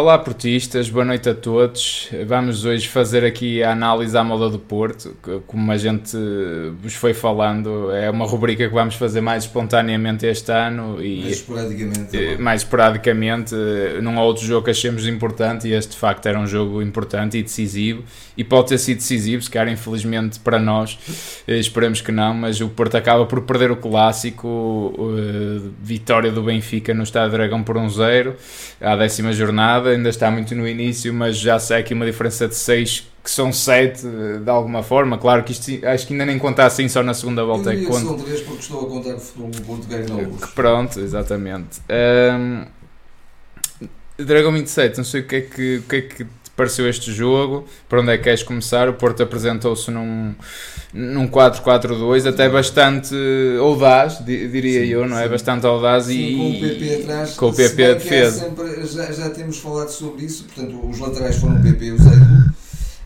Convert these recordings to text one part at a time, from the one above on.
Olá portistas, boa noite a todos. Vamos hoje fazer aqui a análise à moda do Porto, como a gente vos foi falando, é uma rubrica que vamos fazer mais espontaneamente este ano e mais esporadicamente. E, mais esporadicamente, num outro jogo que achemos importante e este de facto era um jogo importante e decisivo. E pode ter sido decisivo, se calhar infelizmente para nós, eh, esperemos que não, mas o Porto acaba por perder o clássico, uh, vitória do Benfica no Estádio Dragão por 1-0, à décima jornada ainda está muito no início, mas já sei aqui uma diferença de 6 que são 7 de alguma forma. Claro que isto acho que ainda nem conta assim só na segunda volta. Eu é que são 3 porque estou a contar que o futebol do Porto ganha na Pronto, exatamente. Um, Dragão 27, não sei o que é que, o que, é que pareceu este jogo? Para onde é que queres começar? O Porto apresentou-se num, num 4-4-2 até bastante audaz, diria Sim, eu, não é? Bastante audaz Sim, e com o PP atrás. Com o PP a defesa. Sempre, já, já temos falado sobre isso, portanto, os laterais foram o PP e o Zaidu.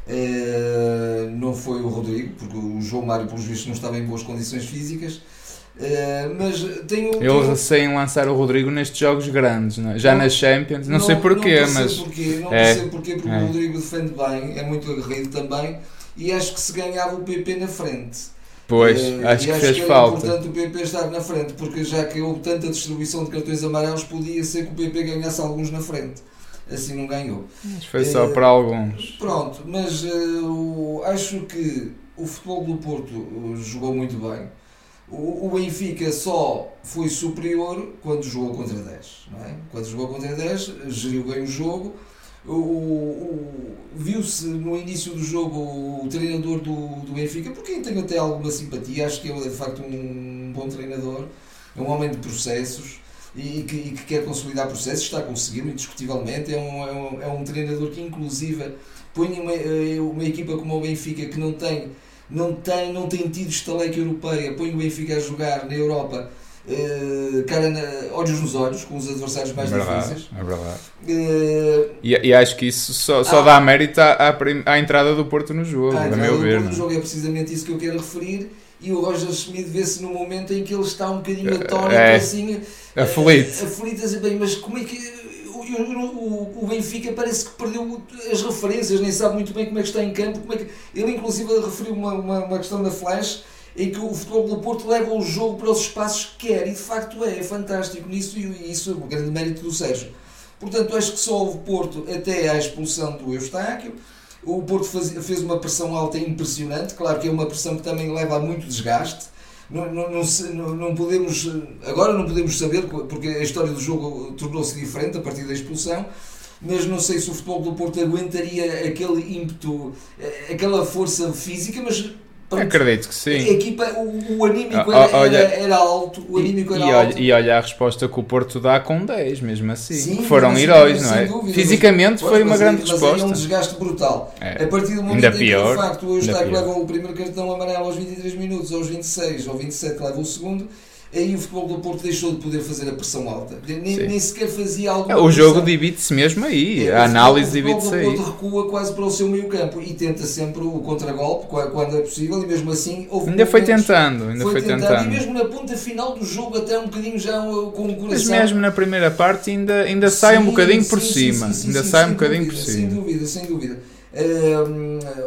Uh, não foi o Rodrigo, porque o João Mário, pelos vistos, não estava em boas condições físicas. Uh, mas tenho. Ele tenho... recém lançar o Rodrigo nestes jogos grandes, é? já não, nas Champions, não, não sei porquê, não mas. Porquê, não é, sei porquê, porque é. o Rodrigo defende bem, é muito aguerrido também, e acho que se ganhava o PP na frente. Pois, uh, acho que acho fez que falta. importante o PP estar na frente, porque já que houve tanta distribuição de cartões amarelos, podia ser que o PP ganhasse alguns na frente. Assim não ganhou. Mas foi só uh, para alguns. Pronto, mas acho que o futebol do Porto jogou muito bem o, Benfica só foi superior quando jogou contra 10. Não é? Quando jogou contra 10, geriu bem o jogo. O, o, Viu-se no início do jogo o treinador do, do Benfica, por quem tenho até alguma simpatia, acho que é de facto um bom treinador, é um homem de processos e que, e que quer consolidar processos, está a conseguir, indiscutivelmente. É um, é um, é um treinador que, inclusive, põe uma, eh, uma equipa como o Benfica que não tem não tem, não tem tido estaleca europeia, põe o Benfica a jogar na Europa uh, cara na, olhos nos olhos com os adversários mais é verdade, difíceis. É verdade. Uh, e, e, acho que isso só, só ah, dá mérito à, à, à, entrada do Porto no jogo, a, meu ver. no jogo é precisamente isso que eu quero referir. E o Roger Schmidt vê-se no momento em que ele está um bocadinho atónito, é, assim, aflito. aflito, a dizer, bem, mas como é que o, o, Benfica parece que perdeu as referências, nem sabe muito bem como é que está em campo. Como é que, ele, inclusive, referiu uma, uma, uma questão da Flash em que o futebol do Porto leva o jogo para os espaços que quer, e de facto é, é fantástico nisso, e isso é um grande mérito do Sérgio. Portanto, acho que só houve Porto até à expulsão do Eustáquio. O Porto faz, fez uma pressão alta impressionante, claro que é uma pressão que também leva a muito desgaste não, não, não, não, podemos, agora não podemos saber, porque a história do jogo tornou-se diferente a partir da expulsão, mas não sei se o futebol do Porto aguentaria aquele ímpeto, eh, aquela força física, mas Pronto, Acredito que sim. A equipa, o, o anímico era, olha, era, era, alto. O anímico era e, alto. E olha a resposta que o Porto dá com 10, mesmo assim. Sim, foram assim, heróis, não é? Dúvida, Fisicamente mas, foi uma grande mas resposta. Mas é um desgaste brutal. É. A partir do momento ainda em pior, que, de facto, o Eustáquio leva o primeiro cartão amarelo aos 23 minutos, aos 26, ou 27 leva o segundo aí o futebol do Porto deixou de poder fazer a pressão alta. Nem, nem sequer fazia algo. É, o jogo divide-se mesmo aí, é, a análise divide-se aí. O Porto recua quase para o seu meio campo e tenta sempre o contragolpe quando é possível e mesmo assim houve Ainda foi tentando, ainda foi, foi tentando. tentando. E mesmo na ponta final do jogo até um bocadinho já com o coração. Mas mesmo na primeira parte ainda, ainda sim, sai um bocadinho sim, por sim, cima. ainda sai um bocadinho dúvida, por cima. Sem dúvida, sem dúvida.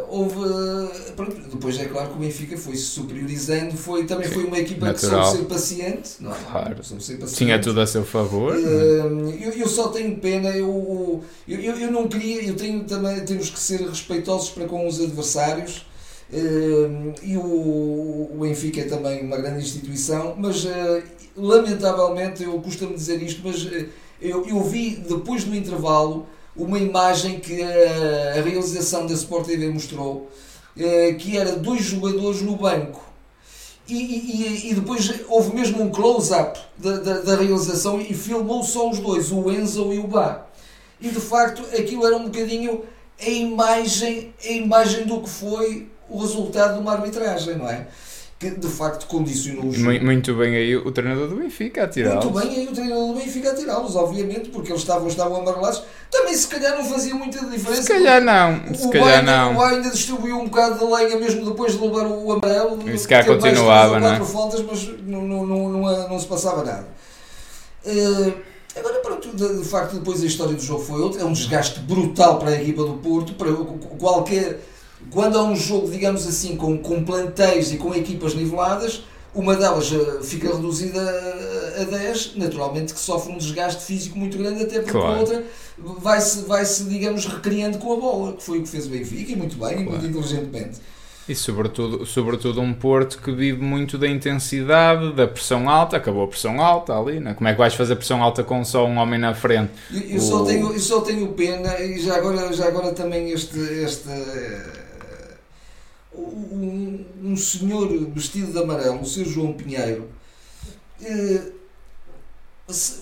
Houve, pronto, depois é claro que o Benfica foi se superiorizando, foi, também foi uma equipa Natural. que soube ser paciente, não é? Claro. Paciente. Tinha tudo a seu favor. Uh, eu, eu só tenho pena, eu, eu, eu, não queria, eu tenho também, temos que ser respeitosos para com os adversários. E o, o Benfica é também uma grande instituição, mas uh, lamentavelmente, eu costumo dizer isto, mas uh, eu, eu vi depois do intervalo uma imagem que a, realização da Sport TV mostrou, eh, que era dois jogadores no banco. E, e, e depois houve mesmo um close-up da, da, da, realização e filmou só os dois, o Enzo e o Bá. E de facto aquilo era um bocadinho a imagem, a imagem do que foi o resultado de uma arbitragem, não é? Que de facto condicionou o jogo. Muito bem aí o treinador do Benfica a tirá-los. Muito bem aí o treinador do Benfica a tirá-los, obviamente, porque eles estavam, estavam amarelados. Também se calhar não fazia muita diferença. Se calhar não, se o calhar não. O ainda distribuiu um bocado de lenha mesmo depois de levar o amarelo. E se calhar continuava, não é? Faltas, mas não, não, não, não, não se passava nada. Uh, agora, pronto, de, de, facto, depois a história do jogo foi outra. É um desgaste brutal para a equipa do Porto. Para qualquer. Quando há um jogo, digamos assim, com, com plantéis e com equipas niveladas, uma delas uh, fica reduzida a, a 10, naturalmente que sofre um desgaste físico muito grande, até porque claro. a outra vai-se, vai -se, digamos, recriando com a bola, que foi o que fez o Benfica, e muito bem, claro. e muito inteligentemente. E sobretudo, sobretudo um Porto que vive muito da intensidade, da pressão alta, acabou a pressão alta ali, né? como é que vais fazer pressão alta com só um homem na frente? Eu, eu o... só, tenho, eu só tenho pena, e já agora, já agora também este, este um, um senhor vestido de amarelo, o Sr. João Pinheiro, eh,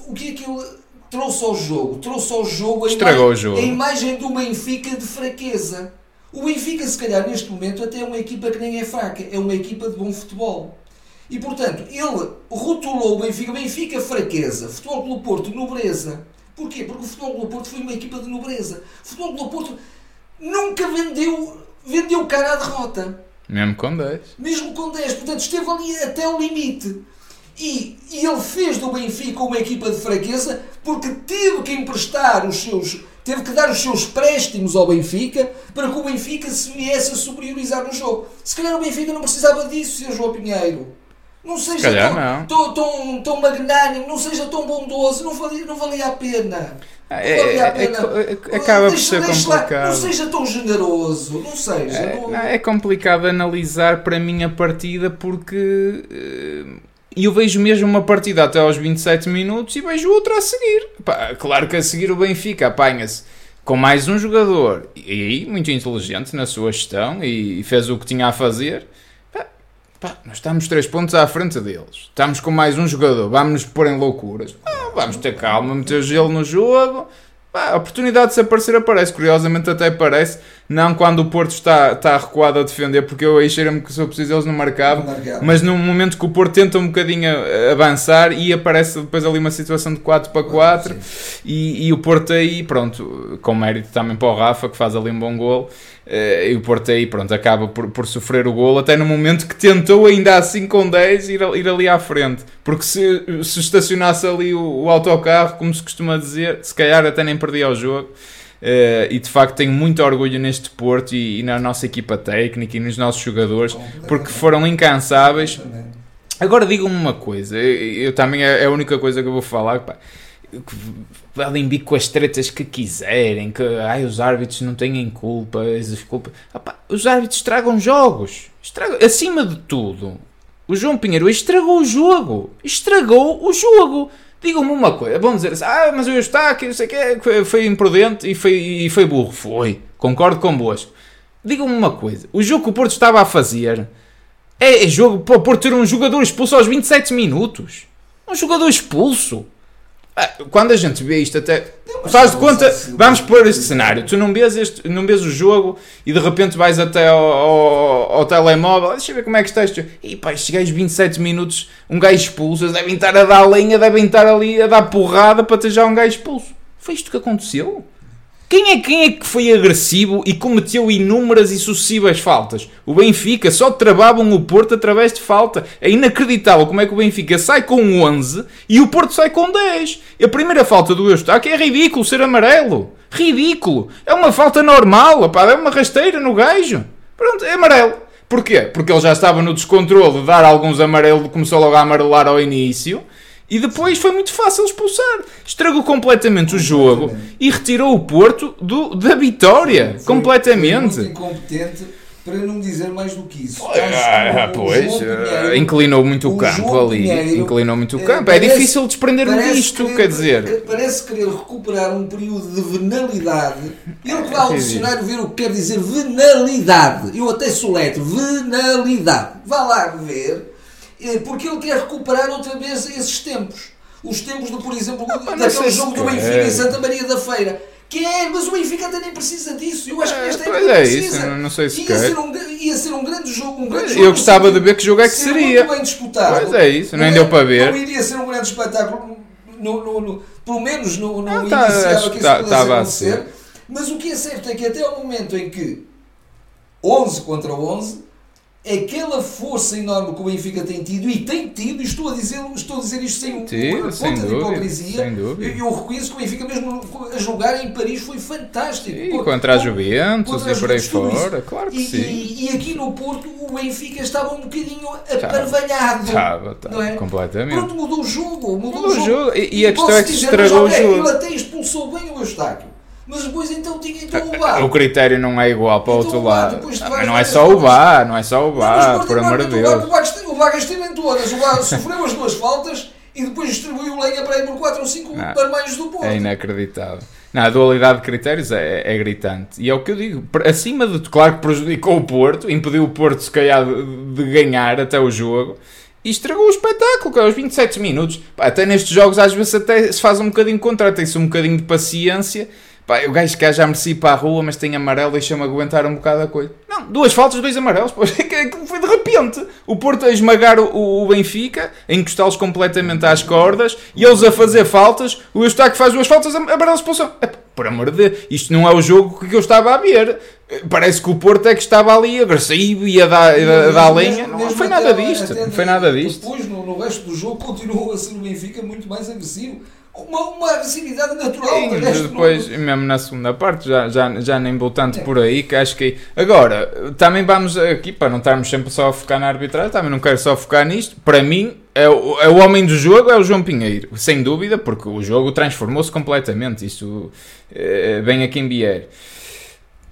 o que é que ele trouxe ao jogo? Trouxe ao jogo a, Estragou o jogo. a imagem do Benfica de fraqueza. O Benfica, se calhar, neste momento, até é uma equipa que nem é fraca, é uma equipa de bom futebol. E, portanto, ele rotulou o Benfica, Benfica fraqueza, Futebol pelo Porto, nobreza. Porquê? Porque o Futebol pelo Porto foi uma equipa de nobreza. O Futebol pelo Porto nunca vendeu, vendeu cara à derrota. Mesmo com 10. Mesmo com 10. Portanto, esteve ali até o limite. E, e ele fez do Benfica uma equipa de fraqueza porque teve que emprestar os seus teve que dar os seus préstimos ao Benfica para que o Benfica se viesse a superiorizar no jogo. Se calhar o Benfica não precisava disso, Sr. João Pinheiro. Não seja tão, tão, tão, tão, magnânimo, não seja tão bondoso, não valia, não valia a pena. É, é, é, acaba por ser complicado. Lá, não seja tão generoso, não seja. É, não... é complicado analisar para mim a partida porque uh, eu vejo mesmo uma partida até aos 27 minutos e vejo outra a seguir. Pá, claro que a seguir o Benfica apanha-se com mais um jogador e aí muito inteligente na sua gestão e, fez o que tinha a fazer. Pá, pá, nós estamos 3 pontos à frente deles. Estamos com mais um jogador, vamos nos pôr em loucuras. Ah, vamos ter calma, meter gelo no jogo. Pá, a oportunidade de se aparecer aparece, curiosamente até aparece, não quando o Porto está, está recuado a defender, porque eu aí cheira-me que se eu preciso eles não marcavam, mas no momento que o Porto tenta um bocadinho avançar e aparece depois ali uma situação de 4 para 4 e, e, o Porto aí, pronto, com mérito também para o Rafa, que faz ali um bom gol, e o Porto aí, pronto, acaba por, por sofrer o golo, até no momento que tentou, ainda assim com 10, ir, ir ali à frente. Porque se, se estacionasse ali o, o, autocarro, como se costuma dizer, se calhar até nem perdia o jogo. Uh, e de facto tenho muito orgulho neste Porto e, e, na nossa equipa técnica e nos nossos jogadores, porque foram incansáveis. Agora digam-me uma coisa, eu, eu, também é, é a única coisa que eu vou falar. Pá, podem vir com as tretas que quiserem, que ai, os árbitros não têm culpa, desculpa. Opa, os árbitros estragam jogos. Estragam, acima de tudo, o João Pinheiro estragou o jogo. Estragou o jogo. Digam-me uma coisa, vão dizer assim, ah, mas o Eustáquio, não sei o que, foi imprudente e foi, e foi burro. Foi, concordo convosco. Digam-me uma coisa, o jogo que o Porto estava a fazer é, é jogo para o Porto ter um jogador expulso aos 27 minutos. Um jogador expulso. Ah, quando a gente vê isto até. Faz de conta, vamos pôr este cenário. Tu não vês, este, não vês o jogo e de repente vais até ao, ao, ao telemóvel. Deixa eu ver como é que está este E pá, estes gajos 27 minutos, um gajo expulso, devem estar a dar lenha, devem estar ali a dar porrada para ter já um gajo expulso. Foi isto que aconteceu? Quem é, quem é que foi agressivo e cometeu inúmeras e sucessivas faltas? O Benfica só travavam o Porto através de falta. É inacreditável como é que o Benfica sai com 11 e o Porto sai com 10. A primeira falta do Eustáquio é ridículo ser amarelo. Ridículo. É uma falta normal, opá, é uma rasteira no gajo. Pronto, é amarelo. Porquê? Porque ele já estava no descontrole de dar alguns amarelos, começou logo a amarelar ao início e depois foi muito fácil expulsar. Estragou completamente o jogo e retirou o Porto do, da vitória. Foi, completamente. Foi muito incompetente, para não dizer mais do que isso. Ah, pois, Pinheiro, inclinou muito o campo ali. Pinheiro, inclinou muito o campo. Parece, é difícil desprender-me disto, querer, quer dizer. Parece querer recuperar um período de venalidade. Ele que vai ao dicionário ver o que quer dizer venalidade. Eu até soletro, venalidade. Vá lá ver é, porque ele quer recuperar outra vez esses tempos. Os tempos, de, por exemplo, ah, daquele jogo do Benfica em Santa Maria da Feira. Quer, mas o Benfica até nem precisa disso. Eu acho que é, é isso, não, não sei se ia ser, um, ia ser um grande jogo. Um grande eu jogo, gostava de ver que jogo é que ser seria. Muito bem disputado. Pois é isso, nem deu para ver. Não iria ser um grande espetáculo, no, no, no pelo menos no, no não, tá, inicial que isso tá, pudesse acontecer. Mas o que é certo é que até o momento em que 11 contra 11 aquela força enorme que o Benfica tem tido e tem tido, e estou a dizer, estou a dizer isto sem Tido, uma sem ponta de dúvida, hipocrisia, sem dúvida. Eu, eu reconheço que o Benfica mesmo a jogar em Paris foi fantástico. E Pô, contra a pô, Juventus contra a e por aí Juventus, tudo isso. fora, claro que E, sim. e, e aqui no Porto o Benfica estava um bocadinho aparvalhado. Estava, não estava, é? completamente. Pronto, mudou o jogo. Mudou, Mudou o jogo. E, e a posso questão é que dizer, estragou o mas, ok, Ele jogo. até expulsou bem o Eustáquio. Mas depois então tinha então o VAR. O critério não é igual para o outro lado. não é só o. VAR, não é só o pode por amor de Deus. O VAR esteve- em todas. O VAR sofreu as duas faltas e depois distribuiu lenha para aí por 4 ou 5 Ah, barmanhos do Porto. É inacreditável. Não, a dualidade de critérios é, é gritante. E é o que eu digo. Acima de tudo, claro que prejudicou o Porto, impediu o Porto, se calhar, de, ganhar até o jogo. E estragou o espetáculo, que é aos 27 minutos. Até nestes jogos, às vezes, até se faz um bocadinho contra, tem-se um bocadinho de paciência. Pá, o gajo que já mereci para a rua, mas tem amarelo, deixa-me aguentar um bocado a coisa. Não, duas faltas, dois amarelos. Aquilo foi de repente. O Porto a esmagar o, o Benfica, a encostá-los completamente às cordas, e eles a fazer faltas. O Eustáquio faz duas faltas, amarelo expulsão. É, por amor de Deus, isto não é o jogo que eu estava a ver. Parece que o Porto é que estava ali agressivo e a dar, a dar lenha. Não foi nada disto. Não foi nada disto. Depois, no, no resto do jogo, continuou a ser o Benfica muito mais agressivo. Uma, uma agressividade natural. Sim, depois, mesmo na segunda parte, já, já, já nem vou tanto por aí, que acho que... Agora, também vamos aqui, para não estarmos sempre só a focar na arbitragem, também não quero só focar nisto. Para mim, é o, é o homem do jogo, é o João Pinheiro, sem dúvida, porque o jogo transformou-se completamente, isso é, bem a quem vier.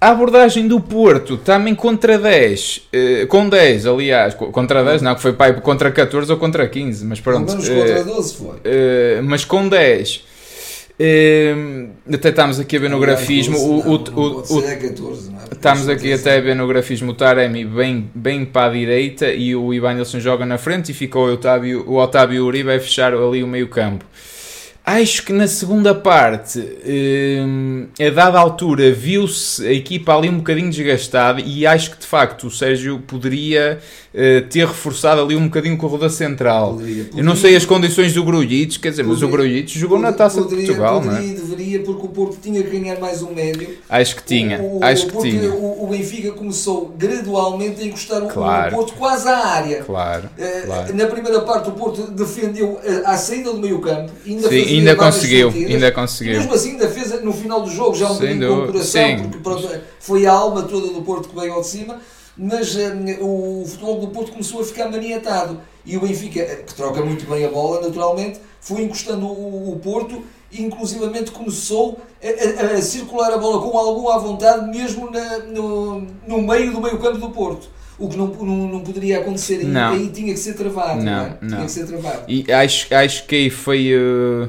A abordagem do Porto também contra 10, eh, com 10, aliás, co- contra 10, não, que foi pai contra 14 ou contra 15, mas pronto. eh, contra 12 foi. Uh, mas com 10 uh, até estamos aqui a ver no grafismo o, o, Não, não o- pode o- ser, 14, não estamos aqui até a ver no grafismo o Taremi bem, bem para a direita e o Ivan Nilsson joga na frente e ficou o Otávio, o Otávio Uribe a fechar ali o meio campo Acho que na segunda parte, hum, a dada altura, viu-se a equipa ali um bocadinho desgastada e acho que de facto o Sérgio poderia eh, ter reforçado ali um bocadinho o corredor central. Poderia, Eu não sei as condições do Grujic, quer dizer, mas o Poderia- Grujic jogou na taça poderia, de Portugal, não poderia, é? Porque o Porto tinha que ganhar mais um médio. Acho que tinha, O- acho que porque tinha. O, o Benfica começou gradualmente a encostar o- Claro. o Porto quase à área. Claro, Eh, claro. Na primeira parte o Porto defendeu eh, à saída do meio campo, ainda, Sim, ainda conseguiu, ainda e conseguiu. mesmo assim ainda fez no final do jogo já um bocadinho dúvida, coração, porque pronto, foi a alma toda do Porto que veio ao de cima, mas eh, o futebol do Porto começou a ficar maniatado e o Benfica, eh, que troca muito bem a bola naturalmente, foi encostando o, o Porto e inclusivamente começou a, a- a circular a bola com algum à vontade mesmo na- no, no meio do meio campo do Porto. O que não, não, não poderia acontecer Não. aí tinha que ser travado. Não, é? não. Tinha que ser travado. E acho, acho que aí foi. uh,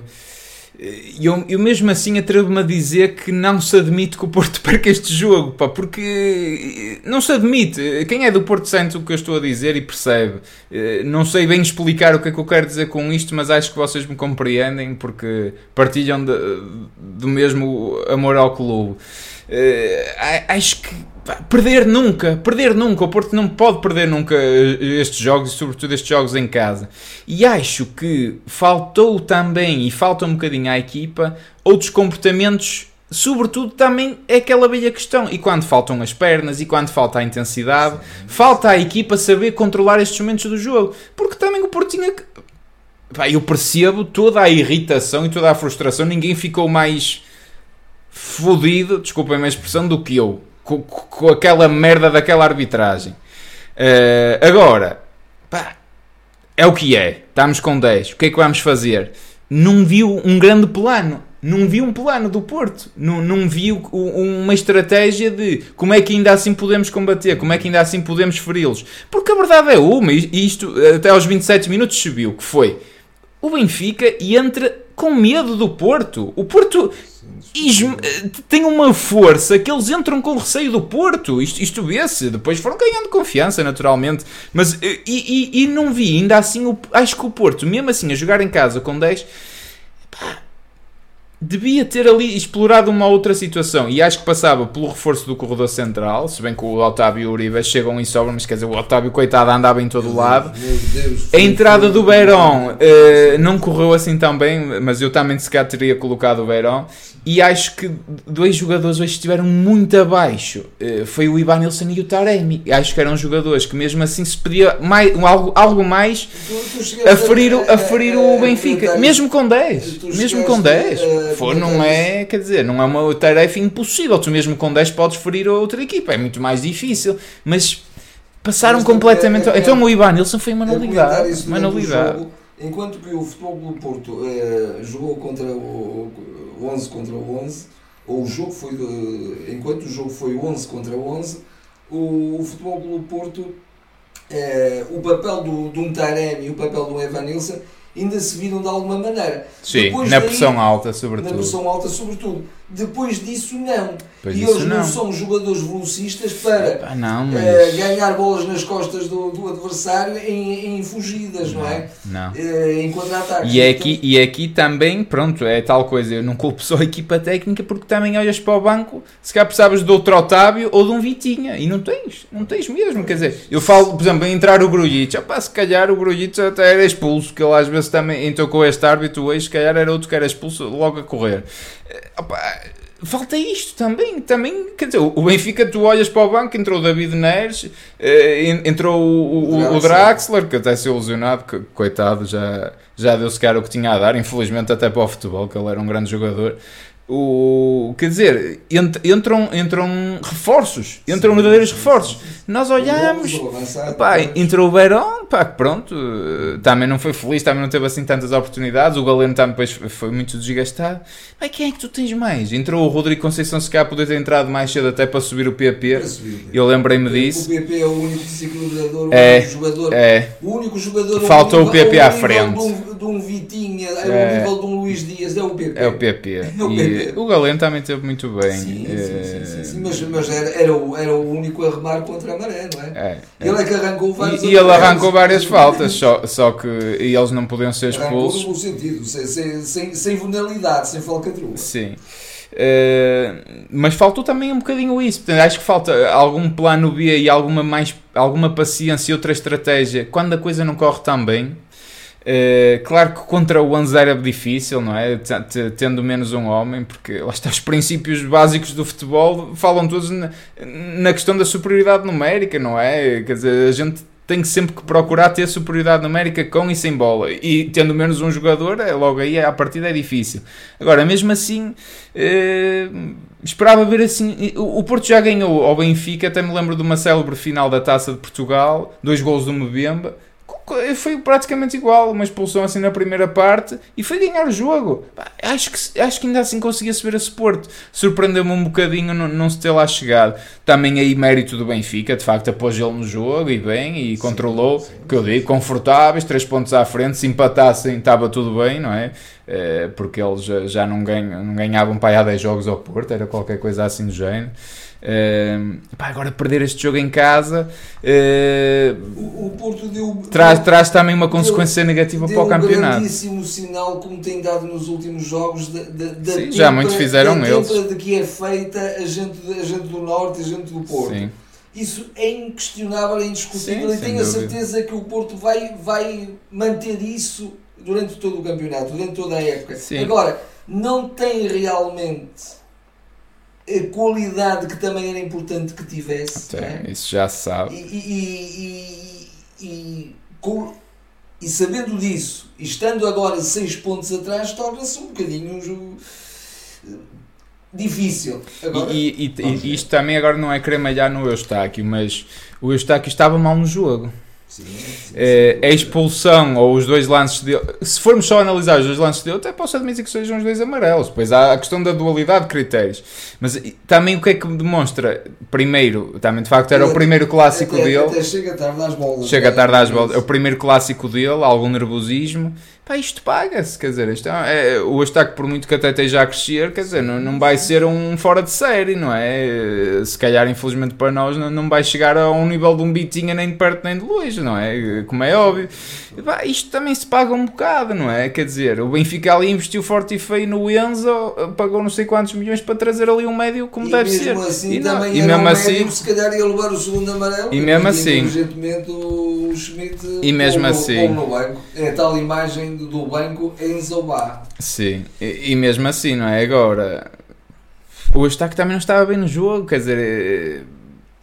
eu, eu mesmo assim atrevo-me a dizer que não se admite que o Porto perca este jogo, pá, porque não se admite. Quem é do Porto sente o que eu estou a dizer e percebe. Eh, Não sei bem explicar o que é que eu quero dizer com isto, mas acho que vocês me compreendem porque partilham de- do mesmo amor ao clube. Eh, a- acho que perder nunca, perder nunca. O Porto não pode perder nunca eh, estes jogos e, sobretudo, estes jogos em casa. E acho que faltou também, e falta um bocadinho à equipa, outros comportamentos. Sobretudo também é aquela velha questão. E quando faltam as pernas e quando falta a intensidade, falta à equipa saber controlar estes momentos do jogo. Porque também o Porto tinha que. Eu percebo toda a irritação e toda a frustração. Ninguém ficou mais fodido, desculpem a expressão, do que eu com, com aquela merda daquela arbitragem. Eh, agora, pá, é o que é. Estamos com 10. O que é que vamos fazer? Não viu um grande plano. Não viu um plano do Porto. Não, não viu uma estratégia de como é que ainda assim podemos combater, como é que ainda assim podemos feri-los. Porque a verdade é uma, e isto até aos 27 minutos subiu, que foi o Benfica e entra com medo do Porto. O Porto esme- tem uma força que eles entram com receio do Porto. Isto, isto vê-se. Depois foram ganhando confiança, naturalmente. Mas eh, e, e- e não vi, ainda assim, o- acho que o Porto, mesmo assim, a jogar em casa com 10, pá, devia ter ali explorado uma outra situação e acho que passava pelo reforço do corredor central, se bem que o Otávio e o Uribe chegam e sobram, mas quer dizer, o Otávio, coitado, andava em todo o lado. Deus, A entrada do Beirão eh, não correu assim tão bem, mas eu também se calhar teria colocado o Beirão. E acho que dois jogadores hoje estiveram muito abaixo. Eh, foi o Ivan Nilsson e o Taremi. Acho que eram jogadores que mesmo assim se pedia mais, algo, algo mais a ferir, o- a ferir o Benfica. Mesmo com 10. Tu Mesmo com 10. For, não comentar é, quer dizer, não é uma tarefa impossível. Tu mesmo com 10 podes ferir a outra equipa. É muito mais difícil. Mas passaram Mas completamente. é- é- então o Ivan Nilsson foi uma o nulidade. jogo, Enquanto que o Futebol Clube Porto eh, jogou contra o, o 11 contra o 11, ou o jogo foi de, enquanto o jogo foi 11 contra 11, o, o Futebol Clube Porto, eh, o papel do, de um Taremi e o papel do Evan Nilsson ainda se viram de alguma maneira. Sim, Depois na daí- pressão alta, Na sobretudo. pressão alta, sobretudo. Depois disso, não. E eles não. não. são jogadores velocistas para Epá, não, mas. ganhar bolas nas costas do, do adversário em, em fugidas, não, é? Não. Eh, em contra-ataques. E é, Então, aqui, e é aqui também, pronto, é tal coisa. Eu não culpo só a equipa técnica porque também olhas para o banco, se calhar precisavas de outro Otávio ou de um Vitinha. E não tens, não tens mesmo. Quer dizer, eu falo, por exemplo, em entrar o Grujic. Se calhar o Grujic até era expulso, que ele às vezes também entrou com este árbitro hoje, se calhar era outro que era expulso logo a correr. Eh, opá, Falta isto também, também, quer dizer, o Benfica, tu olhas para o banco, entrou o David Neres, eh, en- entrou o, o, o Draxler, que até se ilusionado, que, coitado, já, já deu sequer o que tinha a dar, infelizmente até para o futebol, que ele era um grande jogador. O, quer dizer, ent- entram, entram reforços, entram verdadeiros reforços. Nós olhamos, o Pá, entrou o Beirão, pá, pronto, também não foi feliz, também não teve assim tantas oportunidades, o Galeno também depois foi- muito desgastado. Pá, quem é que tu tens mais? Entrou o Rodrigo Conceição, se calhar poder ter entrado mais cedo até para subir o PP, subir. eu lembrei-me O disso. PP é o único o É, único jogador. É, O único jogador Faltou o PP à frente. De um, de um Vitinha, É. nível de um Luís Dias, é o PP. é o PP. É o PP. o Galeno também teve muito bem. Sim, sim, eh, sim, sim, sim. Mas, mas era, era, o, era o único a remar contra a maré, não é? é, é. Ele é que arrancou vários E, e ele arrancou várias faltas, só, só que e eles não podiam ser Arrancou expulsos. no sentido, sem, sem, sem, sem vulnerabilidade, sem falcatrua. Sim. Eh, mas faltou também um bocadinho isso. Portanto, acho que falta algum plano B e alguma, mais, alguma paciência e outra estratégia quando a coisa não corre tão bem. Eh, claro que contra o Anza era difícil, não é? Tendo menos um homem, porque lá está, os princípios básicos do futebol falam todos na, na questão da superioridade numérica, não é? Quer dizer, a gente tem sempre que procurar ter superioridade numérica com e sem bola. E tendo menos um jogador, é, logo aí a partida é difícil. Agora, mesmo assim, eh, esperava ver assim. O, o Porto já ganhou ao Benfica, até me lembro de uma célebre final da taça de Portugal, dois gols do Mbemba. Foi praticamente igual, uma expulsão assim na primeira parte e foi ganhar o jogo. Acho que, acho que ainda assim conseguia-se ver esse Porto. Surpreendeu-me um bocadinho não, não se ter lá chegado. Também aí mérito do Benfica, de facto, após ele no jogo e bem, e controlou, sim. que eu digo, confortáveis, três pontos à frente, se empatassem estava tudo bem, não é? Eh, porque eles já, já não, ganham, não ganhavam para aí há 10 jogos ao Porto, era qualquer coisa assim do género. Eh, pá, agora perder este jogo em casa eh, O, o Porto deu. traz, deu- traz também uma consequência negativa deu para o um campeonato. grandíssimo sinal, como tem dado nos últimos jogos, da, da, da Sim, já muitos fizeram da eles. de que é feita a gente, a gente do Norte, a gente do Porto. Sim. Isso é inquestionável, é indiscutível Sim, e tenho a certeza que o Porto vai, vai manter isso durante todo o campeonato, durante toda a época. Sim. Agora, não tem realmente a qualidade que também era importante que tivesse. é? Isso já se sabe. E, e- e- e- com- e sabendo disso, e estando agora seis pontos atrás, torna-se um bocadinho um jogo eh, difícil. Agora, E, isto também agora não é querer malhar no Eustáquio, mas o Eustáquio estava mal no jogo. Sim, sim, Eh, sim. a expulsão ou os dois lances dele, se formos só analisar os dois lances dele, até posso admitir que sejam os dois amarelos. Depois há a questão da dualidade de critérios. Mas também o que é que me demonstra? Primeiro, também de facto era o primeiro clássico até, dele. Até chega tarde às bolas. Chega né? tarde às bolas. É o primeiro clássico dele, algum nervosismo. Pá, isto paga-se, quer dizer, isto é, é- o Eustáquio, por muito que até esteja a crescer, quer dizer, não, não vai ser um fora de série, não é? Se calhar, infelizmente para nós, não, não vai chegar a um nível de um Bitinha nem de perto nem de longe. não é? Como é óbvio. Isto também se paga um bocado, não é? Quer dizer, o Benfica ali investiu forte e feio no Enzo, pagou não sei quantos milhões para trazer ali um médio como E deve mesmo ser. assim e, não- e mesmo um assim, médico que se calhar ia levar o segundo amarelo E mesmo assim- urgentemente o Schmidt E mesmo assim- no banco. É a tal imagem do banco em Zobá. sim, e, e mesmo assim, não é? Agora, o Eustáquio também não estava bem no jogo, quer dizer, eh,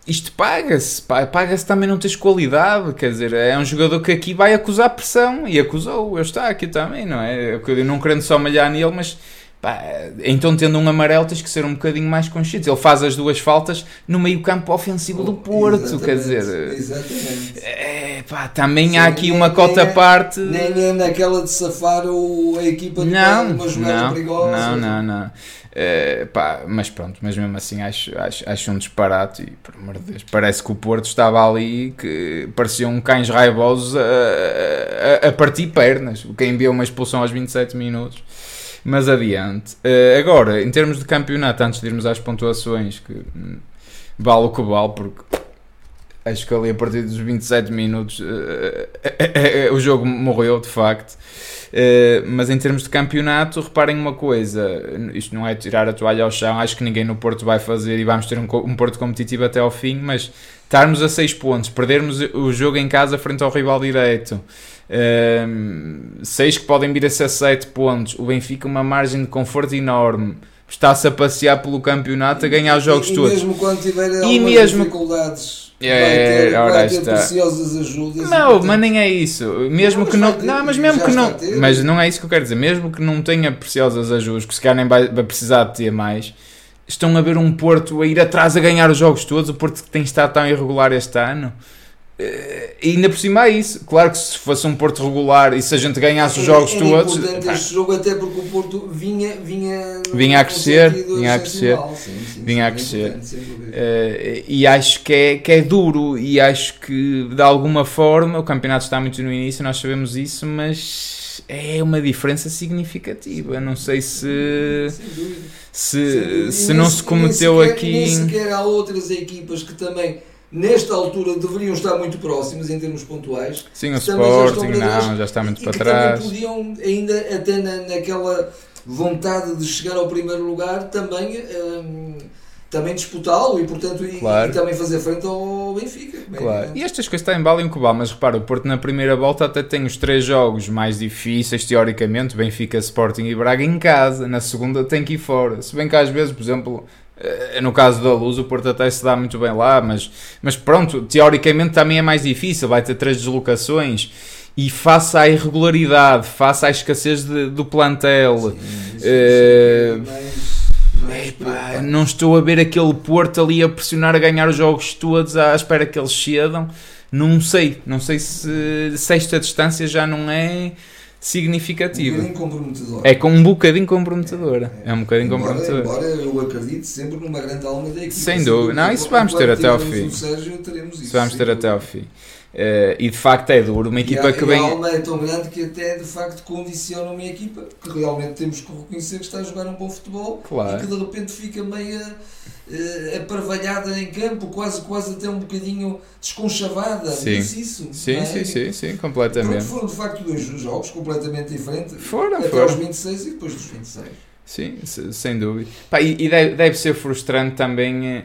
isto paga-se, paga-se também não tens qualidade, quer dizer, é um jogador que aqui vai acusar pressão e acusou o Eustáquio também, não é? Eu não querendo só malhar nele, mas pá, então tendo um amarelo tens que ser um bocadinho mais consciente. Ele faz as duas faltas no meio campo ofensivo do Porto, quer dizer, Exatamente. é, pá, também Sim, há aqui nem- uma cota nem é- parte. Nem é naquela de safar o, a equipa de Não, uma jogada não, perigosa. não, não, não. Eh, pá, mas pronto, mas mesmo assim acho, acho, acho um disparate e, por amor de Deus, parece que o Porto estava ali que pareciam cães raivosos a, a, a partir pernas, o que enviou uma expulsão aos 27 minutos. Mas adiante. Eh, agora, em termos de campeonato, antes de irmos às pontuações, que hum, vale o que vale, porque acho que ali a partir dos 27 minutos eh, eh, eh, o jogo morreu de facto. Mas em termos de campeonato, reparem uma coisa: isto não é tirar a toalha ao chão, acho que ninguém no Porto vai fazer e vamos ter um, um Porto competitivo até ao fim. Mas estarmos a 6 pontos, perdermos o jogo em casa frente ao rival direito, 6 que podem vir a ser 7 pontos, o Benfica, uma margem de conforto enorme. Está-se a passear pelo campeonato a ganhar os jogos e, todos. E mesmo quando tiver E algumas mesmo- dificuldades, É, vai ter, ora vai ter está. preciosas ajudas. Não, mas nem é isso. Mesmo Não, que não. ter, Não, mas mesmo que não. Mas não é isso que eu quero dizer. Mesmo que não tenha preciosas ajudas, que se calhar nem vai, vai precisar de ter mais, estão a ver um Porto a ir atrás a ganhar os jogos todos. O Porto que tem estado tão irregular este ano. Eh, E ainda por cima é isso. Claro que se fosse um Porto regular e se a gente ganhasse os jogos era todos. importante pá, este jogo até porque o Porto vinha, vinha, Vinha a crescer, vinha a excepcional. Sim, sim, vinha a é crescer. importante. Eh, e acho que é, que é duro e acho que de alguma forma o campeonato está muito no início, nós sabemos isso, mas é uma diferença significativa. Não sei se se, se e não se se- cometeu nem sequer, aqui. Nem sequer há outras equipas que também, nesta altura, deveriam estar muito próximas em termos pontuais. Sim, o estão Sporting não, já está muito e para trás. também podiam, ainda até na, naquela vontade de chegar ao primeiro lugar, também, hum, também disputá-lo e, portanto, e, Claro. e também fazer frente ao Benfica. é Claro. E estas coisas têm bala em Cobal, mas repara, o Porto na primeira volta até tem os três jogos mais difíceis, teoricamente, Benfica, Sporting e Braga em casa. Na segunda tem que ir fora. Se bem que às vezes, por exemplo, no caso da Luz, o Porto até se dá muito bem lá, mas, mas pronto, teoricamente também é mais difícil, vai ter três deslocações. E face à irregularidade, face à escassez de- do plantel, Sim, isso- Eh, é Epá, preocupante. não estou a ver aquele Porto ali a pressionar a ganhar os jogos todos à espera que eles cedam. Não sei, não sei se, se esta distância já não é Um significativa. bocadinho comprometedor. É com um bocadinho comprometedora. É um bocadinho Embora, comprometedora. embora eu acredite sempre numa grande alma da equipa. Sem dúvida. Não, isso vamos ter até ao fim. Sérgio, isso. Isso vamos ter até ao fim. Eh, e de facto é duro. Uma equipa e que vem. a alma é tão grande que até de facto condiciona uma equipa que realmente temos que reconhecer que está a jogar um bom futebol Claro. e que de repente fica meia eh, aparvalhada em campo, quase, quase até um bocadinho desconchavada. Sim. Isso. Sim, é? sim, sim, sim, Porque completamente. foram de facto dois jogos completamente diferentes. Foram, até foram. aos 26 e depois dos 26. Sim, se- sem dúvida. Pá, e deve, deve ser frustrante também eh,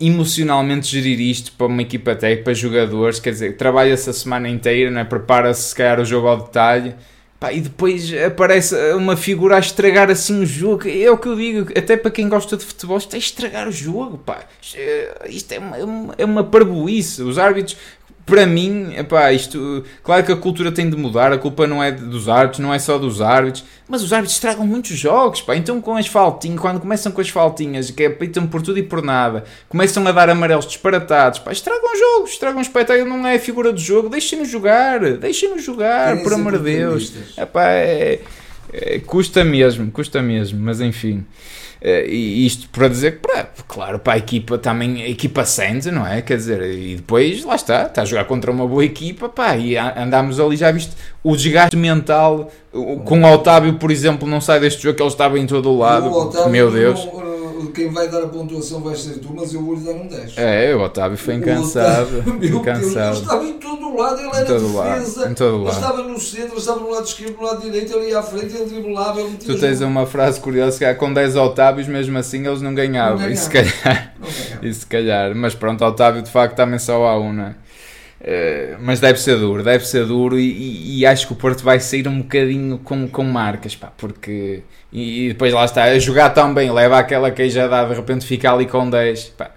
emocionalmente gerir isto para uma equipa técnica, para jogadores. Quer dizer, trabalha-se a semana inteira, né? prepara-se se calhar o jogo ao detalhe. Pá, e depois aparece uma figura a estragar assim o jogo. É o que eu digo, até para quem gosta de futebol, isto é estragar o jogo. Pá. Isto é- é uma, é uma, é parboice. Os árbitros, para mim, epá, isto, claro que a cultura tem de mudar, a culpa não é dos árbitros, não é só dos árbitros, mas os árbitros estragam muitos jogos, pá. Então com as faltinhas, quando começam com as faltinhas, que apitam por tudo e por nada, começam a dar amarelos disparatados, pá, estragam jogos, estragam espetáculo, não é a figura do jogo, deixem-nos jogar, deixem-nos jogar, por amor de Deus. Epá, é, é- custa mesmo, custa mesmo, mas enfim. Eh, E isto para dizer que, claro, para a equipa também, a equipa sente, não é? Quer dizer, e depois, lá está, está a jogar contra uma boa equipa, pá, e andámos ali, já viste, o desgaste mental, com o Otávio, por exemplo, não sai deste jogo, que ele estava em todo o lado, O Otávio meu Deus. não- tu, quem vai dar a pontuação vai ser tu, mas eu vou-lhe dar um 10. É, o Otávio foi incansável. Meu Deus, ele incansável. estava em todo lado, ele era todo lado, defesa, em todo ele lado. estava no centro, ele estava no lado esquerdo, no lado direito, ele ia à frente, ele driblava, ele Tu tens jogo. uma frase curiosa que é com 10 Otávios, mesmo assim eles não ganhavam. Não E se ganhavam. calhar, Não ganhava. e se calhar. Mas pronto, Otávio de facto também só há um, não é? Eh, mas deve ser duro, deve ser duro e, e- e acho que o Porto vai sair um bocadinho com, com marcas, pá, porque e, e depois lá está, a jogar tão bem, leva aquela queijada, de repente fica ali com 10, pá,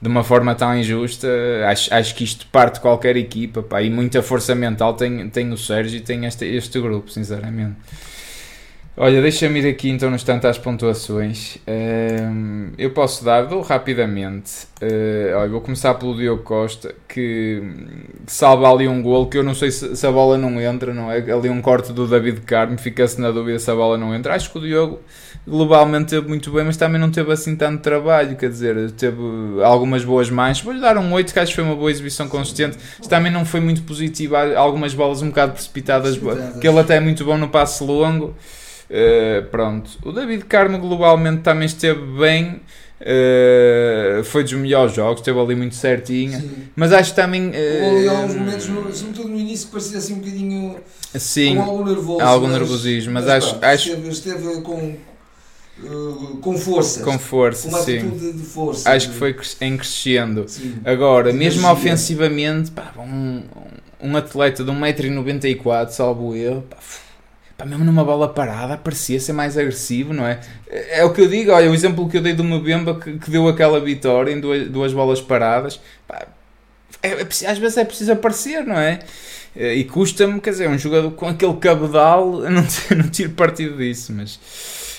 de uma forma tão injusta, acho, acho que isto parte qualquer equipa, pá, e muita força mental tem, tem o Sérgio e tem este, este grupo, sinceramente. Olha, deixa-me ir aqui então no instante às pontuações. Eu posso dar, dou rapidamente. Eh, olha, vou começar pelo Diogo Costa, que salva ali um golo que eu não sei se, se a bola não entra, não é? Ali um corte do David Carmo, fica-se na dúvida se a bola não entra. Acho que o Diogo globalmente teve muito bem, mas também não teve assim tanto trabalho, quer dizer, teve algumas boas mãos. Vou-lhe dar um 8, que acho que foi uma boa exibição consistente, mas também não foi muito positiva. Algumas bolas um bocado precipitadas, Precipitadas. que ele até é muito bom no passe longo. Uh, pronto, o David Carmo globalmente também esteve bem, uh, foi dos melhores jogos, esteve ali muito certinho, Sim. mas acho que também. Houve ali uh, alguns momentos, no, sobretudo no início, que parecia assim um bocadinho sim, com algum nervoso. algum nervosismo, mas acho- pá, acho- Esteve, esteve com, eh, com força. com força, uma sim. atitude de força. Acho que foi em crescendo. Sim. Agora, De mesmo energia. ofensivamente, pá, um, um atleta de 1,94m, salvo erro, pá, pá, mesmo numa bola parada, parecia ser mais agressivo, não é? É o que eu digo, olha, o exemplo que eu dei do Mbemba que, que deu aquela vitória em duas, duas bolas paradas, pá, é- é às vezes é preciso aparecer, não é? Eh, E custa-me, quer dizer, um jogador com aquele cabedal, não, não tiro partido disso, mas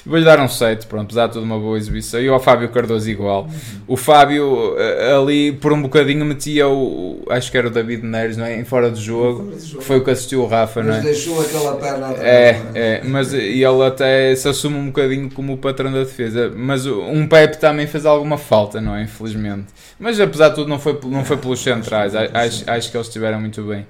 vou-lhe dar um 7, pronto, apesar de tudo uma boa exibição. E ao Fábio Cardoso igual. O Fábio eh, ali por um bocadinho metia o, acho que era o David Neres, não é? Em fora de jogo, que foi o que assistiu o Rafa, não Mas é? deixou aquela perna. É, não é, mas e ele até se assume um bocadinho como o patrão da defesa. Mas um Pepe também fez alguma falta, não é? Infelizmente. Mas apesar de tudo, não foi, não foi pelos centrais. Acho, acho que eles estiveram muito bem.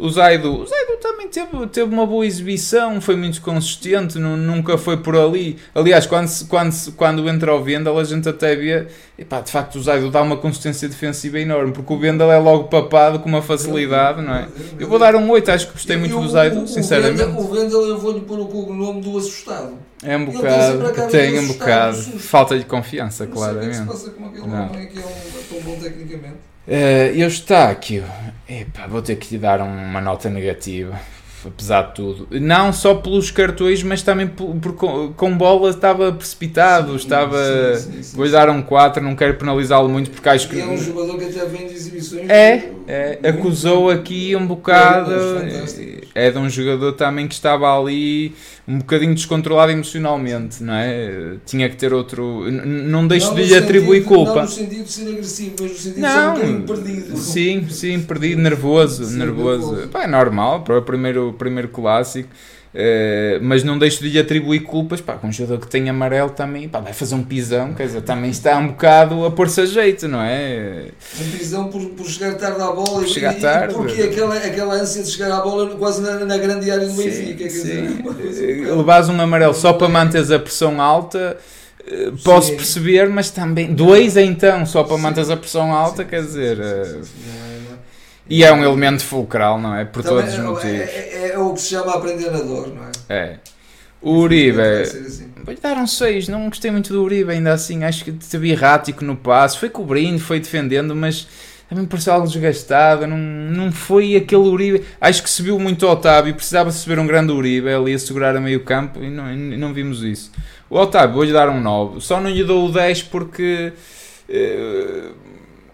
O Zaido, o Zaido também teve, teve uma boa exibição, foi muito consistente, nu- nunca foi por ali. Aliás, quando, quando, quando entra o Vendel, a gente até vê, epá, de facto, o Zaido dá uma consistência defensiva enorme, porque o Vendel é logo papado com uma facilidade, não é? Eu vou dar um 8, acho que gostei muito E do Zaido, o- sinceramente. O Vendel, eu vou-lhe pôr o cognome do assustado. É um bocado, tem um bocado, susto. falta de confiança, Não sei o que é que se claramente. passa com aquele Não. homem que é um, tão bom tecnicamente. Eh, eu Eustáquio, epá, vou ter que lhe dar uma nota negativa, apesar de tudo. Não só pelos cartões, mas também por, por- com, bola estava precipitado, Sim, estava... sim, sim, sim. Vou-lhe dar um 4, não quero penalizá-lo muito porque acho que... É um jogador que até vem de exibições. É, é, acusou aqui um bocado. Fantásticos, fantásticos. É de um jogador também que estava ali um bocadinho descontrolado emocionalmente, não é? Tinha que ter outro. Não deixo Não de lhe atribuir sentido- Não culpa. no sentido de ser agressivo, mas no sentido de ser um Não, bocadinho perdido. sim, sim, perdido, nervoso, Sim, nervoso. nervoso. Pá, é normal, para o primeiro, primeiro clássico. Eh, mas não deixo de lhe atribuir culpas, pá, com um jogador que tem amarelo também, pá, vai fazer um pisão, quer dizer, também está um bocado a pôr-se a jeito, não é? Em prisão por, por chegar tarde à bola Por e, chegar e- tarde. porque aquela, aquela ânsia de chegar à bola quase na, na grande área do Benfica. Quer Eh, um Levas um amarelo só para manteres a pressão alta, eh, posso Sim. perceber, mas também. Dois então, só para Sim. manteres a pressão alta, Sim, quer dizer. sim, eh, sim, sim, sim. E é um elemento fulcral, não é? Por Também todos os é- motivos. É, é- é o que se chama aprender na dor, não é? É. O Uribe. Assim. Um 6, não gostei muito do Uribe, ainda assim, acho que teve errático no passe, foi cobrindo, foi defendendo, mas também pareceu algo desgastado, não, não foi aquele Uribe. Acho que se viu muito o Otávio, precisava ver um grande Uribe ali a segurar a meio campo e não, e não vimos isso. O Otávio, vou-lhe dar um 9, só não lhe dou o 10 porque. eh,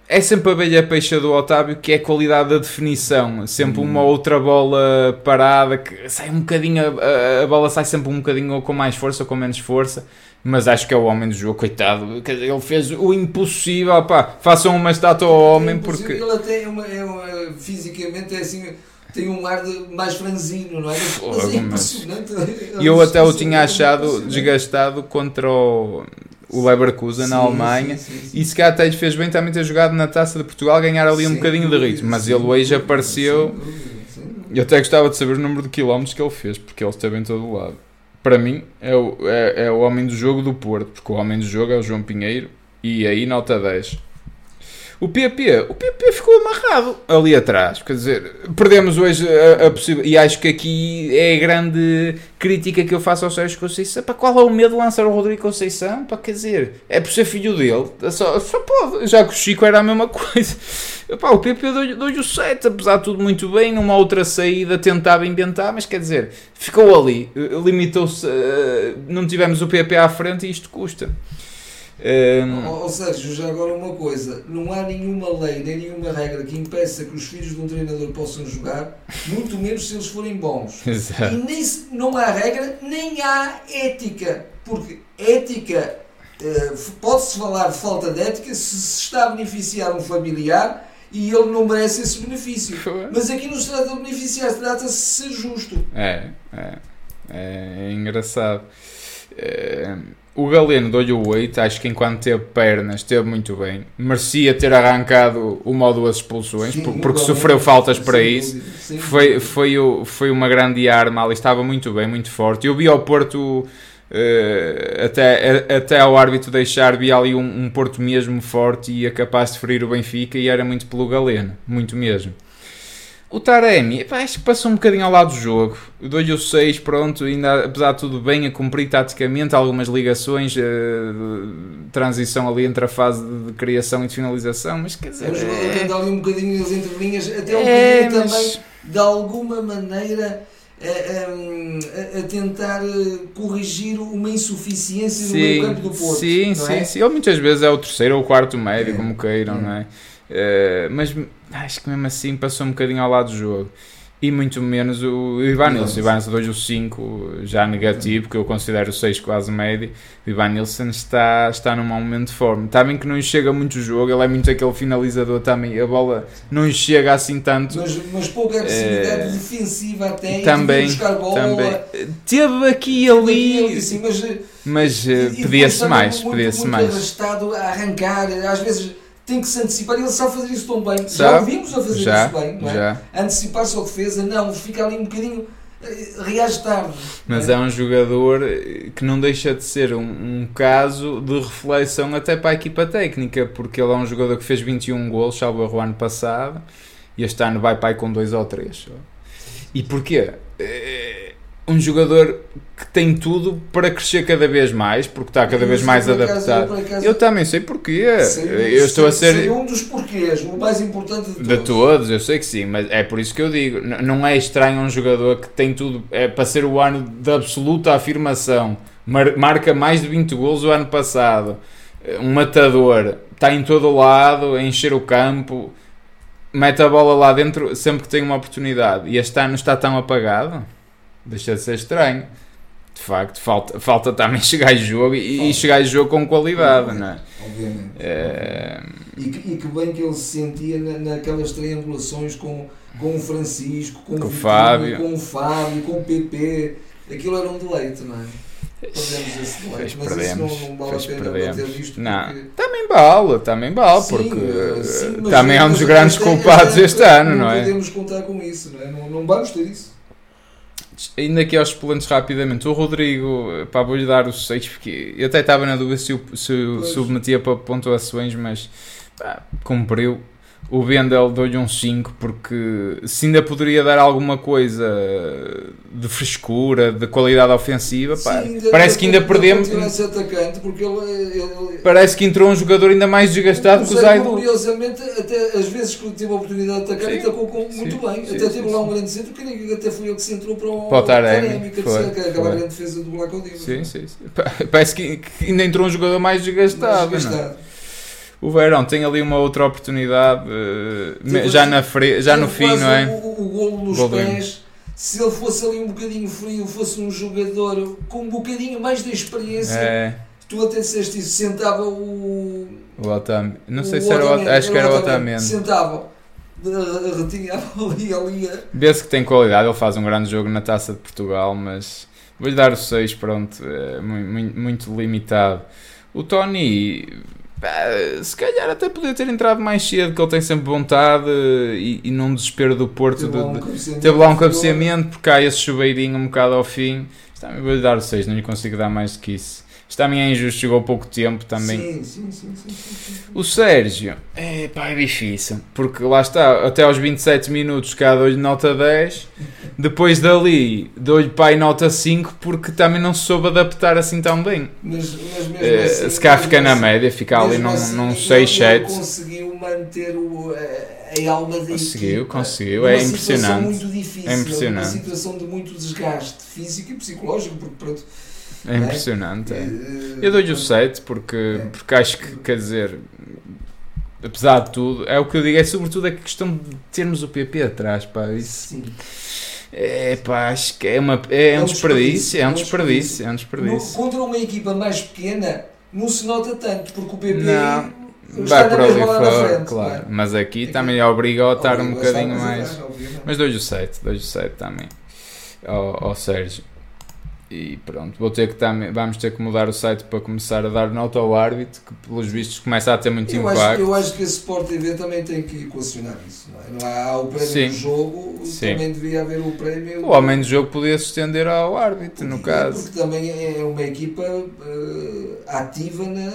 é sempre a velha peixa do Otávio que é a qualidade da definição. Sempre uma outra bola parada que sai um bocadinho, a, a bola sai sempre um bocadinho ou com mais força ou com menos força. Mas acho que é o homem do jogo, coitado. Ele fez o impossível. Pá, façam uma estátua ao homem porque. Ele até é uma, é uma- fisicamente é assim, tem um ar de mais franzino, não é? Mas, é impressionante. E eu até o é tinha achado desgastado contra o, o Leverkusen na Sim, Alemanha. sim, sim. E se calhar até lhe fez bem também ter jogado na taça de Portugal, ganhar ali um bocadinho de ritmo. Mas ele hoje apareceu. Eu até gostava de saber o número de quilómetros que ele fez, porque ele esteve em todo o lado. para mim, é o, é, é o homem do jogo do Porto, porque o homem do jogo é o João Pinheiro, e aí nota 10. O PP, o PP ficou amarrado ali atrás. Quer dizer, perdemos hoje a, a possibilidade. E acho que aqui é a grande crítica que eu faço ao Sérgio Conceição. Para qual é o medo de lançar o Rodrigo Conceição? Para quer dizer, é por ser filho dele. Só, só pode. Já que o Chico era a mesma coisa. Epá, o PP deu-lhe o 7, apesar de tudo muito bem. Numa outra saída tentava inventar, mas quer dizer, ficou ali. Limitou-se. Não tivemos o PP à frente e isto custa. Um... Ou, ou Sérgio, já agora uma coisa: não há nenhuma lei nem nenhuma regra que impeça que os filhos de um treinador possam jogar, muito menos se eles forem bons. Exato. E nem, não há regra, nem há ética. Porque ética, uh, pode-se falar de falta de ética se se está a beneficiar um familiar e ele não merece esse benefício. Mas aqui não se trata de beneficiar, trata-se de ser justo. É, é, é engraçado. É o Galeno deu-lhe o 8, acho que enquanto teve pernas, esteve muito bem. Merecia ter arrancado uma ou duas expulsões, sim, porque sofreu faltas para isso. Sim, foi, foi, o, foi uma grande arma ali, estava muito bem, muito forte. Eu vi ao Porto, uh, até, até ao árbitro deixar, vi ali um, um Porto mesmo forte e ia capaz de ferir o Benfica e era muito pelo Galeno, muito mesmo. O Taremi, acho que passou um bocadinho ao lado do jogo. Dou-lhe o 6, pronto, ainda, apesar de tudo bem, a cumprir taticamente algumas ligações, uh, transição ali entre a fase de, de, criação e de finalização, mas quer dizer. Mas é... ali um bocadinho as entrelinhas, até um é, bocadinho mas... também, de alguma maneira. A, a, a, tentar eh, corrigir uma insuficiência sim, no meio campo do Porto. Sim, sim, é? sim. Ou muitas vezes é o terceiro ou o quarto médio, é. como queiram, é. não é? Uh, mas acho que mesmo assim passou um bocadinho ao lado do jogo. E muito menos o Ivan Nilsson. O Ivan Nilsson hoje o 5 já negativo, que eu considero o 6 quase médio. O Ivan Nilsson está, está num momento de forma. Está bem que não chega muito o jogo, ele é muito aquele finalizador também. A bola não chega assim tanto. Mas, mas pouca agressividade é, defensiva até. Também, também. Teve aqui e ali. Assim, mas mas pedia-se mais. Pedia-se mais. arrastado a arrancar, às vezes tem que se antecipar ele sabe fazer isso tão bem. Sabe? Já ouvimos a fazer já, isso bem, não é? Já. Antecipar sua defesa, não, fica ali um bocadinho. Eh, reage tarde. Mas é? é? um jogador que não deixa de ser um, um, caso de reflexão até para a equipa técnica, porque ele é um jogador que fez 21 gols, salvo o ano passado, e este ano vai para aí com 2 ou 3. E porquê? É um jogador que tem tudo para crescer cada vez mais, porque está cada vez mais adaptado. Eu, eu, também sei porquê. Sei, eu estou sei, a ser. Um dos porquês, o mais importante de todos. De todos, eu sei que sim, mas é por isso que eu digo. Não é estranho um jogador que tem tudo é para ser o ano de absoluta afirmação. marca mais de 20 gols o ano passado. Um matador, está em todo o lado, a encher o campo, mete a bola lá dentro sempre que tem uma oportunidade. E este ano está tão apagado deixa de ser estranho. De facto, falta, falta também chegar a jogo e, chegar a jogo com qualidade, obviamente, não é? Obviamente. É... E, que, e que bem que ele se sentia na, naquelas triangulações com, com o Francisco, com, com o, Fábio. com o Fábio, com o PP. Aquilo era um deleite, não é? Perdemos esse deleite, mas perdemos, isso não, não vale a pena perdemos. bater nisto. Não, porque... também vale, também vale, sim, porque sim, também é um dos grandes culpados este ano, não, não é? Não podemos contar com isso, não é? Não, não vamos ter isso. Ainda aqui aos expoentes rapidamente, o Rodrigo, pá, vou-lhe dar os 6 porque eu até estava na dúvida se o, se o submetia para pontuações, mas pá, cumpriu o Bendel deu-lhe um 5 porque se ainda poderia dar alguma coisa de frescura, de qualidade ofensiva, pá, Sim, parece que ainda perdemos. Atacante porque ele, ele, parece que entrou um jogador ainda mais desgastado que o Zaidu. Curiosamente, até às vezes que teve a oportunidade de atacar, atacou com, muito sim, bem. Sim, até teve lá um grande centro, que até foi ele que se entrou para o, para o Taremi, que aquela grande defesa do Black Sim, sim, sim. Parece que, que, ainda entrou um jogador mais desgastado. Mais desgastado. O Verão tem ali uma outra oportunidade uh, já, na fre... já no fim, não é? O, o golo nos golo pés, se ele fosse ali um bocadinho frio, fosse um jogador com um bocadinho mais de experiência, é. tu até disseste isso, sentava o. O Otamendi. Não sei se era o Acho que era o Otamendi. Sentava retinha ali, ali. Vê-se que tem qualidade, ele faz um grande jogo na taça de Portugal, mas vou-lhe dar o 6, pronto, é muito, muito, limitado. O Tony se calhar até podia ter entrado mais cedo, que ele tem sempre vontade e, e num desespero do Porto Teve lá um cabeceamento lá um cabeceamento, porque há esse chuveirinho um bocado ao fim. Isto Também vou-lhe dar o 6, não lhe consigo dar mais do que isso. Isto também é injusto, chegou pouco tempo também. Sim, sim, sim, sim, sim. O Sérgio, é pá, é difícil, porque lá está, até aos 27 minutos cá dou-lhe nota 10, depois dali dou-lhe e nota 5, porque também não se soube adaptar assim tão bem. Mas, mas mesmo Eh, assim, se mesmo fica na assim- média, fica ali num, assim, num ele- 6, ele 7. conseguiu manter o, a, a alma da Conseguiu, equipa conseguiu, é impressionante. muito difícil, É impressionante. Uma situação de muito desgaste físico e psicológico, porque pronto. É impressionante. é. eh, Eu dou-lhe o 7 porque, É. porque acho que, quer dizer, apesar de tudo, é o que eu digo, é sobretudo a questão de termos o PP atrás, pá, isso Sim. é pá, acho que é, uma, é, É um um desperdício, é um desperdício, desperdício, é um No- desperdício. contra uma equipa mais pequena, não se nota tanto, porque o PP Não, vai por ali lá na fora, claro, não é? mas aqui também obriga a estar um bocadinho mais. Mas dou-lhe o 7, dou-lhe o 7 também ao, ao Sérgio. E pronto, vou ter que também, vamos ter que mudar o site para começar a dar nota ao árbitro, que pelos vistos começa a ter muito Eu acho, impacto. eu acho que a Sport TV também tem que equacionar isso. Não, é? não há, o prémio Sim. do jogo, Sim. também devia haver o prémio. O homem do jogo podia se estender ao árbitro, no Porque- caso. Porque também é uma equipa eh, ativa na.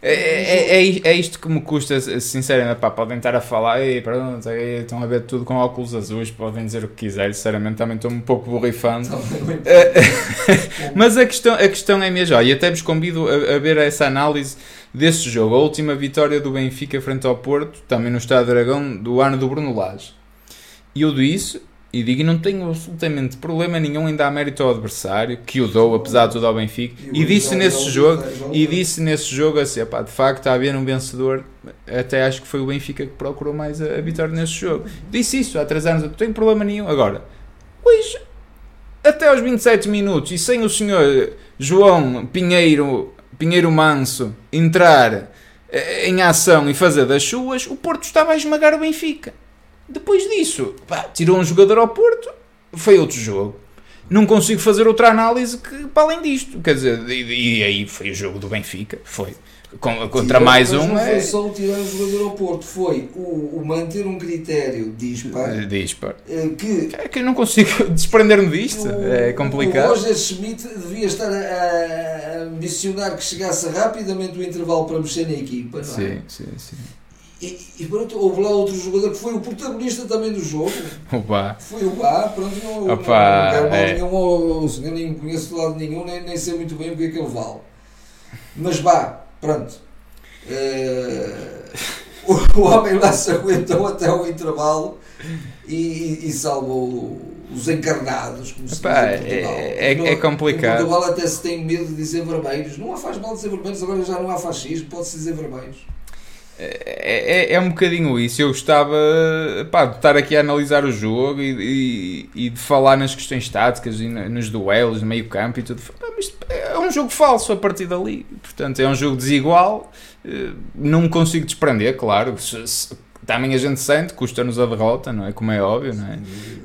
É, é, é, é isto que me custa, sinceramente, pá, podem estar a falar, e pronto, aí estão a ver tudo com óculos azuis, podem dizer o que quiserem, sinceramente também estou um pouco borrifando. É, Mas a questão, a questão é mesmo, olha, e até vos convido a, a ver essa análise desse jogo, a última vitória do Benfica frente ao Porto, também no Estado Dragão, do ano do Bruno Lage. E eu disse, e digo, e não tenho absolutamente problema nenhum em dar mérito ao adversário, que o dou, apesar de tudo ao Benfica, e disse nesse jogo, e disse nesse jogo assim, pá, de facto a haver um vencedor, até acho que foi o Benfica que procurou mais a, a vitória nesse jogo. Disse isso há 3 anos, não tenho problema nenhum. Agora, hoje, até aos 27 minutos, e sem o senhor João Pinheiro, Pinheiro Manso entrar eh, em ação e fazer das suas, o Porto estava a esmagar o Benfica. Depois disso, pá, tirou um jogador ao Porto, foi outro jogo. Não consigo fazer outra análise que para além disto. Quer dizer, e, e aí foi o jogo do Benfica, foi. Com- contra Sim, mais um Não é. foi só o tirar o jogador ao Porto, foi o, o manter um critério dispar Dispar. eh, que É que eu não consigo desprender-me disto. o, É o complicado. Roger Schmidt devia estar a, a ambicionar que chegasse rapidamente o intervalo para mexer na equipa. Não é? Sim, sim, sim. E, e pronto, houve lá outro jogador que foi o protagonista também do jogo. Opa. Foi o Bá, pronto, não, não, Opa, não quero mal é. nenhum ao senhor, nem conheço de lado nenhum, nem, nem sei muito bem o que é que ele vale. Mas Bá, pronto. Eh, o, o homem lá se aguentou até ao intervalo e, e, e salvou os encarnados, como se Epá, diz em Portugal. é- é- No- é complicado. Em Portugal até se tem medo de dizer vermelhos. Não há faz mal dizer vermelhos, agora já não há fascismo, pode-se dizer vermelhos. É, é, é um bocadinho isso. Eu gostava pá, de estar aqui a analisar o jogo e, e, e de falar nas questões táticas e nos duelos, no meio campo e tudo. Mas é um jogo falso a partir dali. Portanto, é um jogo desigual. Eh, Não me consigo desprender, claro. Também a gente sente, custa-nos a derrota, não é? Como é óbvio, não é?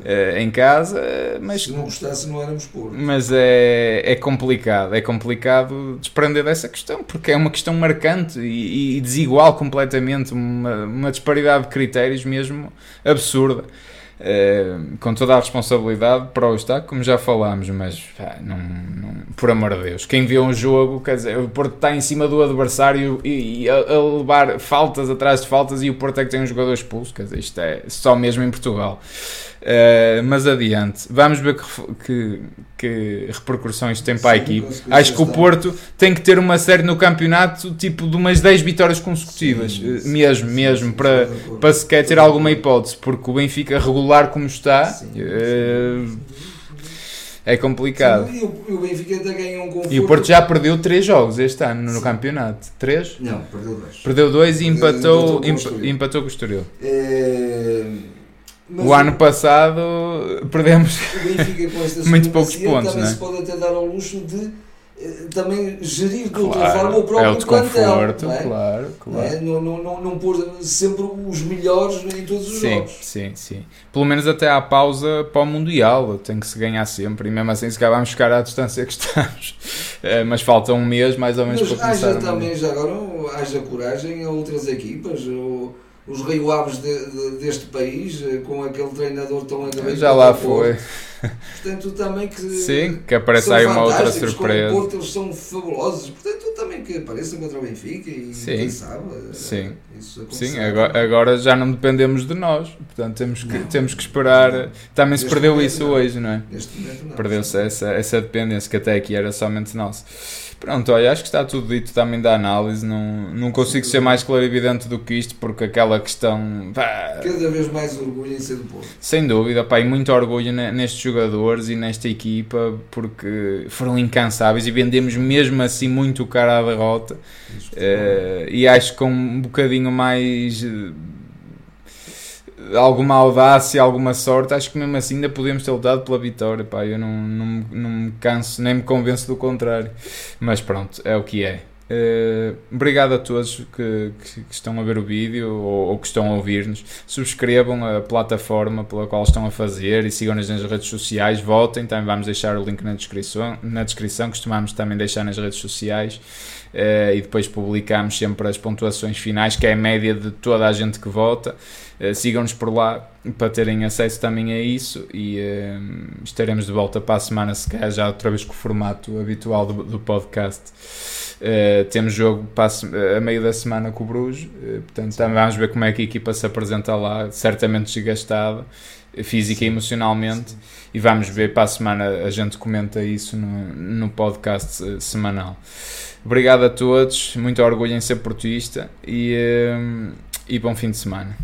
Eh, Em casa, mas Se não gostasse, não éramos por. Mas é, é complicado, é complicado desprender dessa questão, porque é uma questão marcante e, e desigual completamente, uma, uma disparidade de critérios mesmo absurda. Eh, com toda a responsabilidade para o Estado, como já falámos, mas pá, não, não- por amor de Deus, quem vê um jogo, quer dizer, o Porto está em cima do adversário e, e a, a levar faltas atrás de faltas e o Porto é que tem um jogador expulso, quer dizer, isto é só mesmo em Portugal. Uh, mas adiante, vamos ver que, que, que repercussões tem para a equipe. Acho que o. Porto tem que ter uma série no campeonato, tipo de umas 10 vitórias consecutivas, Sim, sim, mesmo, sim, mesmo, para, para sequer ter alguma hipótese, porque o Benfica regular como está uh, é complicado. E o, Benfica até ganhou um conforto. E o Porto já perdeu 3 jogos este ano no campeonato. 3? Não, perdeu dois. Perdeu 2 e empatou, empatou com o Estoril. empatou com o Estoril. Eh, mas O ano passado perdemos o Muito poucos pontos, também não é? se pode até dar ao luxo de eh, também gerir de outra Claro, forma o é próprio o desconforto, plantel, não é? claro, Não, claro. é? não, não, não, não pôr sempre os melhores em todos os Sim, jogos. sim, sim. Pelo menos até à pausa para o Mundial tem que se ganhar sempre e mesmo assim se calhar vamos ficar à distância que estamos. Uh, mas falta um mês mais ou menos mas para começar. Haja também, já agora, haja coragem a outras equipas. O, os Rio Aves de, de, deste país, eh, com aquele treinador tão agradável. Já lá foi. Portanto, também que. Sim, que apareça aí uma outra surpresa. Com o Porto, eles são fabulosos. Portanto, também que apareçam contra o Benfica e Sim. quem sabe. Eh, Sim, Sim agora, agora, já não dependemos de nós. Portanto, temos que, não, temos que esperar. Não. Também se perdeu isso não. hoje, não é? Neste momento, não. Perdeu-se essa, essa dependência que até aqui era somente nossa. Pronto, olha, acho que está tudo dito também da análise. Não, não consigo ser mais clarividente do que isto, porque aquela questão. Pá, Cada vez mais orgulho em ser do povo. Sem dúvida, pá, e muito orgulho nestes jogadores e nesta equipa, porque foram incansáveis e vendemos mesmo assim muito cara à derrota. Uh, e acho que com um bocadinho mais alguma audácia, alguma sorte, acho que mesmo assim ainda podemos ter lutado pela vitória. Pá, eu não, não, não me canso, nem me convenço do contrário. Mas pronto, é o que é. Uh, obrigado a todos que, que, que, estão a ver o vídeo ou, ou que estão a ouvir-nos. Subscrevam a plataforma pela qual estão a fazer e sigam-nos nas redes sociais. Votem, também vamos deixar o link na descrição. Na descrição costumamos também deixar nas redes sociais. Uh, e depois publicamos sempre as pontuações finais, que é a média de toda a gente que vota. Uh, Sigam-nos por lá para terem acesso também a isso e estaremos de volta para a semana, se calhar já outra vez com o formato habitual do, do podcast. Temos jogo para a, a, meio da semana com o Bruges, portanto também vamos ver como é que a equipa se apresenta lá, certamente desgastada física Sim. e emocionalmente Sim. e vamos ver para a semana a gente comenta isso no, no podcast semanal. Obrigado a todos, muito orgulho em ser portista e, eh, e bom fim de semana.